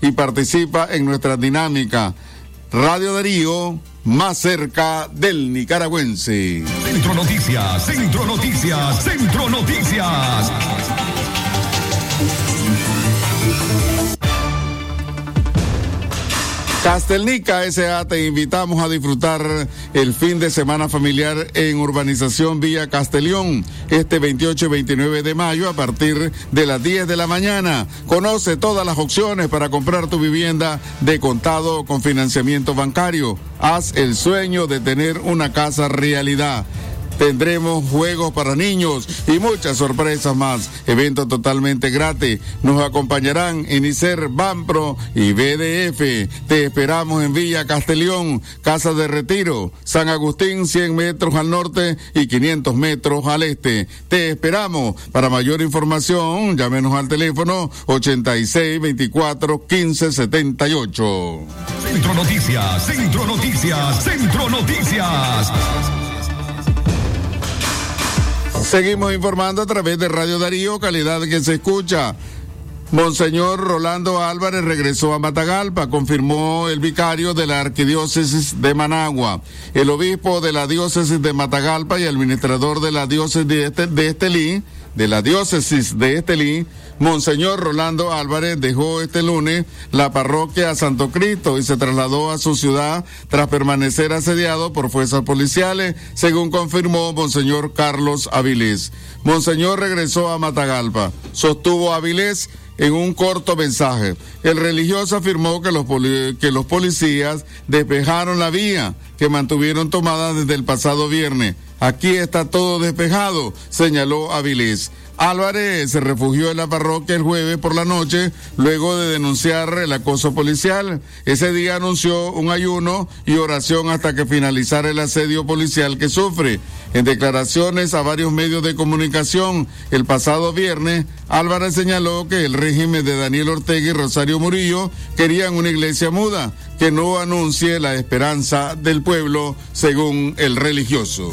y participa en nuestra dinámica. Radio Darío, más cerca del nicaragüense. Centro Noticias, Centro Noticias, Centro Noticias. Castelnica S.A. te invitamos a disfrutar el fin de semana familiar en Urbanización Villa Castellón este 28 y 29 de mayo a partir de las 10 de la mañana. Conoce todas las opciones para comprar tu vivienda de contado con financiamiento bancario. Haz el sueño de tener una casa realidad. Tendremos juegos para niños y muchas sorpresas más. Evento totalmente gratis. Nos acompañarán Inicer, Banpro y BDF. Te esperamos en Villa Castellón, Casa de Retiro, San Agustín, 100 metros al norte y 500 metros al este. Te esperamos. Para mayor información, llámenos al teléfono 86 24 15 78. Centro Noticias, Centro Noticias, Centro Noticias. Seguimos informando a través de Radio Darío, calidad que se escucha. Monseñor Rolando Álvarez regresó a Matagalpa, confirmó el vicario de la Arquidiócesis de Managua. El obispo de la diócesis de Matagalpa y administrador de la diócesis de, este, de Estelí, de la diócesis de Estelí, Monseñor Rolando Álvarez dejó este lunes la parroquia Santo Cristo y se trasladó a su ciudad tras permanecer asediado por fuerzas policiales, según confirmó Monseñor Carlos Avilés. Monseñor regresó a Matagalpa. Sostuvo Avilés en un corto mensaje. El religioso afirmó que los, que los policías despejaron la vía que mantuvieron tomada desde el pasado viernes. Aquí está todo despejado, señaló Avilés. Álvarez se refugió en la parroquia el jueves por la noche luego de denunciar el acoso policial. Ese día anunció un ayuno y oración hasta que finalizara el asedio policial que sufre. En declaraciones a varios medios de comunicación el pasado viernes, Álvarez señaló que el régimen de Daniel Ortega y Rosario Murillo querían una iglesia muda que no anuncie la esperanza del pueblo según el religioso.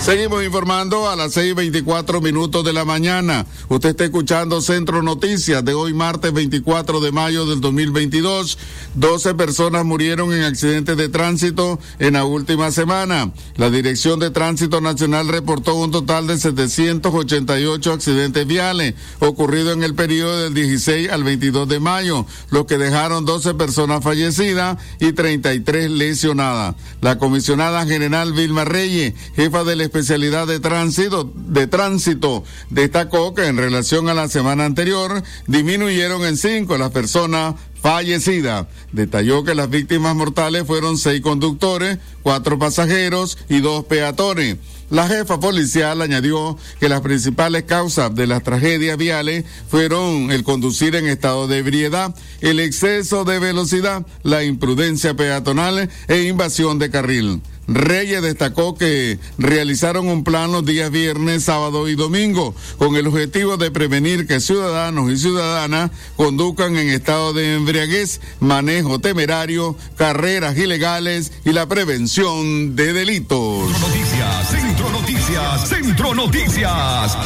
Seguimos informando a las 6:24 minutos de la mañana. Usted está escuchando Centro Noticias de hoy, martes 24 de mayo del 2022. 12 personas murieron en accidentes de tránsito en la última semana. La Dirección de Tránsito Nacional reportó un total de 788 accidentes viales ocurridos en el periodo del 16 al 22 de mayo, los que dejaron 12 personas fallecidas y 33 lesionadas. La comisionada general Vilma Reyes, jefa del especialidad de tránsito, de tránsito destacó que en relación a la semana anterior disminuyeron en cinco las personas fallecidas. Detalló que las víctimas mortales fueron seis conductores, cuatro pasajeros y dos peatones. La jefa policial añadió que las principales causas de las tragedias viales fueron el conducir en estado de ebriedad, el exceso de velocidad, la imprudencia peatonal e invasión de carril. Reyes destacó que realizaron un plan los días viernes, sábado y domingo con el objetivo de prevenir que ciudadanos y ciudadanas conduzcan en estado de embriaguez, manejo temerario, carreras ilegales y la prevención de delitos. Noticias, Centro Noticias, Centro Noticias.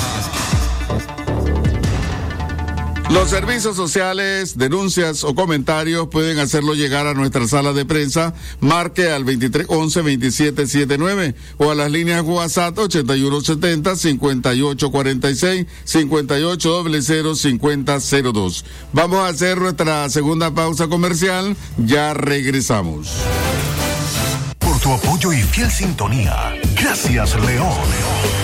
Los servicios sociales, denuncias o comentarios pueden hacerlo llegar a nuestra sala de prensa. Marque al 2311 2779 o a las líneas WhatsApp 8170 5846 5800 5002. Vamos a hacer nuestra segunda pausa comercial. Ya regresamos. Por tu apoyo y fiel sintonía. Gracias, León.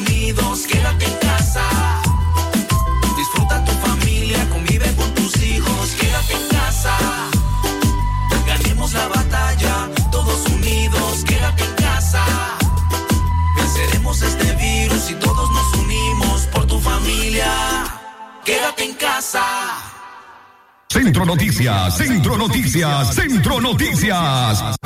Centro Noticias, Centro Noticias, Centro Noticias.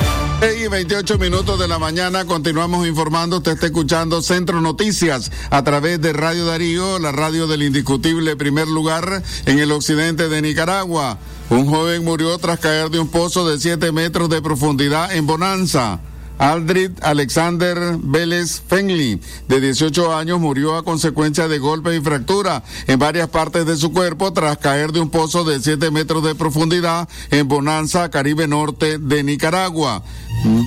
Y 28 minutos de la mañana continuamos informando. Usted está escuchando Centro Noticias a través de Radio Darío, la radio del indiscutible primer lugar en el occidente de Nicaragua. Un joven murió tras caer de un pozo de 7 metros de profundidad en Bonanza. Aldrid Alexander Vélez Fenley, de 18 años, murió a consecuencia de golpes y fractura en varias partes de su cuerpo tras caer de un pozo de 7 metros de profundidad en Bonanza, Caribe Norte de Nicaragua.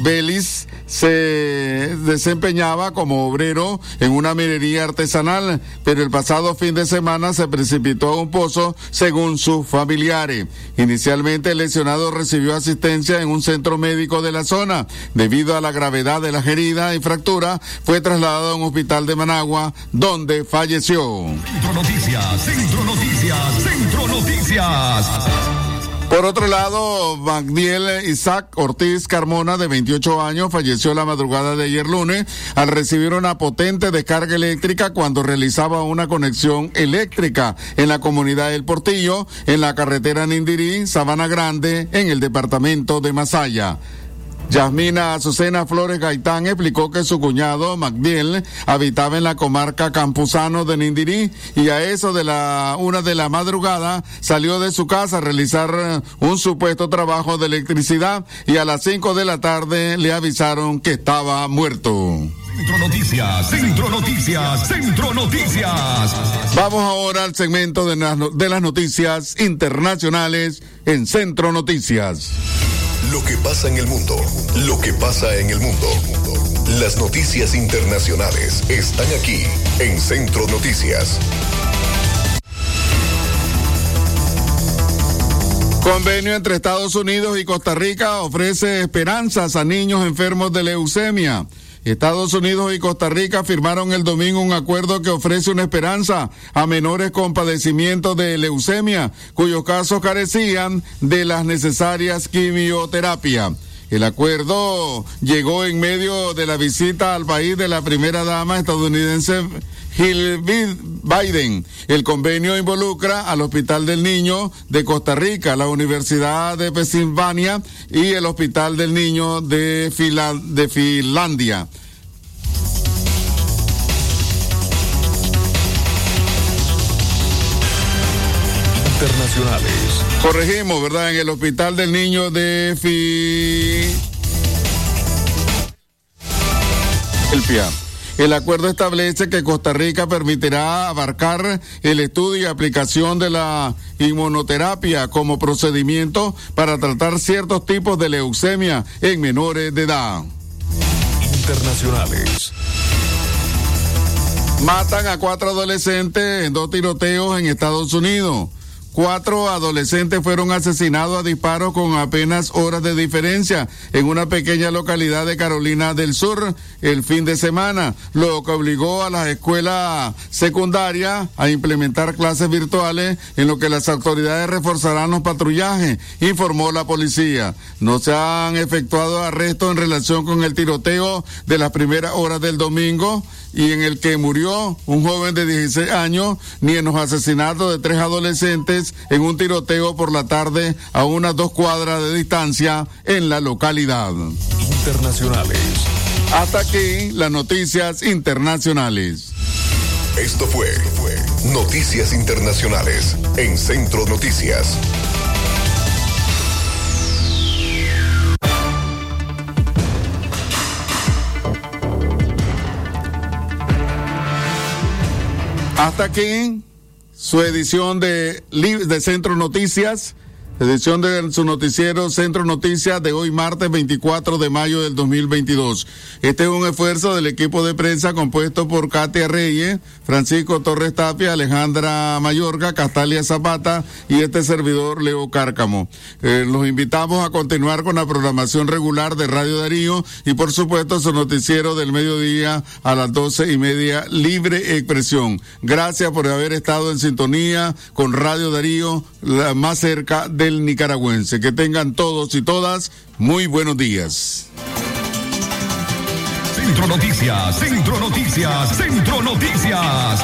Vélez se desempeñaba como obrero en una minería artesanal, pero el pasado fin de semana se precipitó a un pozo según sus familiares. Inicialmente el lesionado recibió asistencia en un centro médico de la zona. Debido a la gravedad de la herida y fractura, fue trasladado a un hospital de Managua, donde falleció. Centro Noticias, Centro Noticias, Centro Noticias. Por otro lado, Magdiel Isaac Ortiz Carmona, de 28 años, falleció la madrugada de ayer lunes al recibir una potente descarga eléctrica cuando realizaba una conexión eléctrica en la comunidad del Portillo, en la carretera Nindirí, Sabana Grande, en el departamento de Masaya. Yasmina Azucena Flores Gaitán explicó que su cuñado, Magdiel, habitaba en la comarca Campuzano de Nindirí y a eso de la una de la madrugada salió de su casa a realizar un supuesto trabajo de electricidad y a las cinco de la tarde le avisaron que estaba muerto. Centro Noticias, Centro Noticias, Centro Noticias. Vamos ahora al segmento de, de las noticias internacionales en Centro Noticias. Lo que pasa en el mundo, lo que pasa en el mundo. Las noticias internacionales están aquí en Centro Noticias. Convenio entre Estados Unidos y Costa Rica ofrece esperanzas a niños enfermos de leucemia. Estados Unidos y Costa Rica firmaron el domingo un acuerdo que ofrece una esperanza a menores con padecimiento de leucemia, cuyos casos carecían de las necesarias quimioterapia. El acuerdo llegó en medio de la visita al país de la primera dama estadounidense Jill Biden. El convenio involucra al Hospital del Niño de Costa Rica, la Universidad de Pensilvania y el Hospital del Niño de, de Finlandia. Internacionales. Corregimos, ¿verdad? En el Hospital del Niño de Filadelfia. El acuerdo establece que Costa Rica permitirá abarcar el estudio y aplicación de la inmunoterapia como procedimiento para tratar ciertos tipos de leucemia en menores de edad. Internacionales. Matan a cuatro adolescentes en dos tiroteos en Estados Unidos. Cuatro adolescentes fueron asesinados a disparos con apenas horas de diferencia en una pequeña localidad de Carolina del Sur el fin de semana, lo que obligó a las escuelas secundarias a implementar clases virtuales en lo que las autoridades reforzarán los patrullajes, informó la policía. No se han efectuado arrestos en relación con el tiroteo de las primeras horas del domingo y en el que murió un joven de 16 años, ni en los asesinatos de tres adolescentes en un tiroteo por la tarde a unas dos cuadras de distancia en la localidad. Internacionales. Hasta aquí las noticias internacionales. Esto fue, fue Noticias Internacionales en Centro Noticias. Hasta aquí su edición de, de Centro Noticias. Edición de su noticiero Centro Noticias de hoy martes 24 de mayo del 2022. Este es un esfuerzo del equipo de prensa compuesto por Katia Reyes, Francisco Torres Tapia, Alejandra Mayorga, Castalia Zapata y este servidor Leo Cárcamo. Eh, los invitamos a continuar con la programación regular de Radio Darío y por supuesto su noticiero del mediodía a las doce y media Libre Expresión. Gracias por haber estado en sintonía con Radio Darío, la más cerca de nicaragüense. Que tengan todos y todas muy buenos días. Centro Noticias, Centro Noticias, Centro Noticias.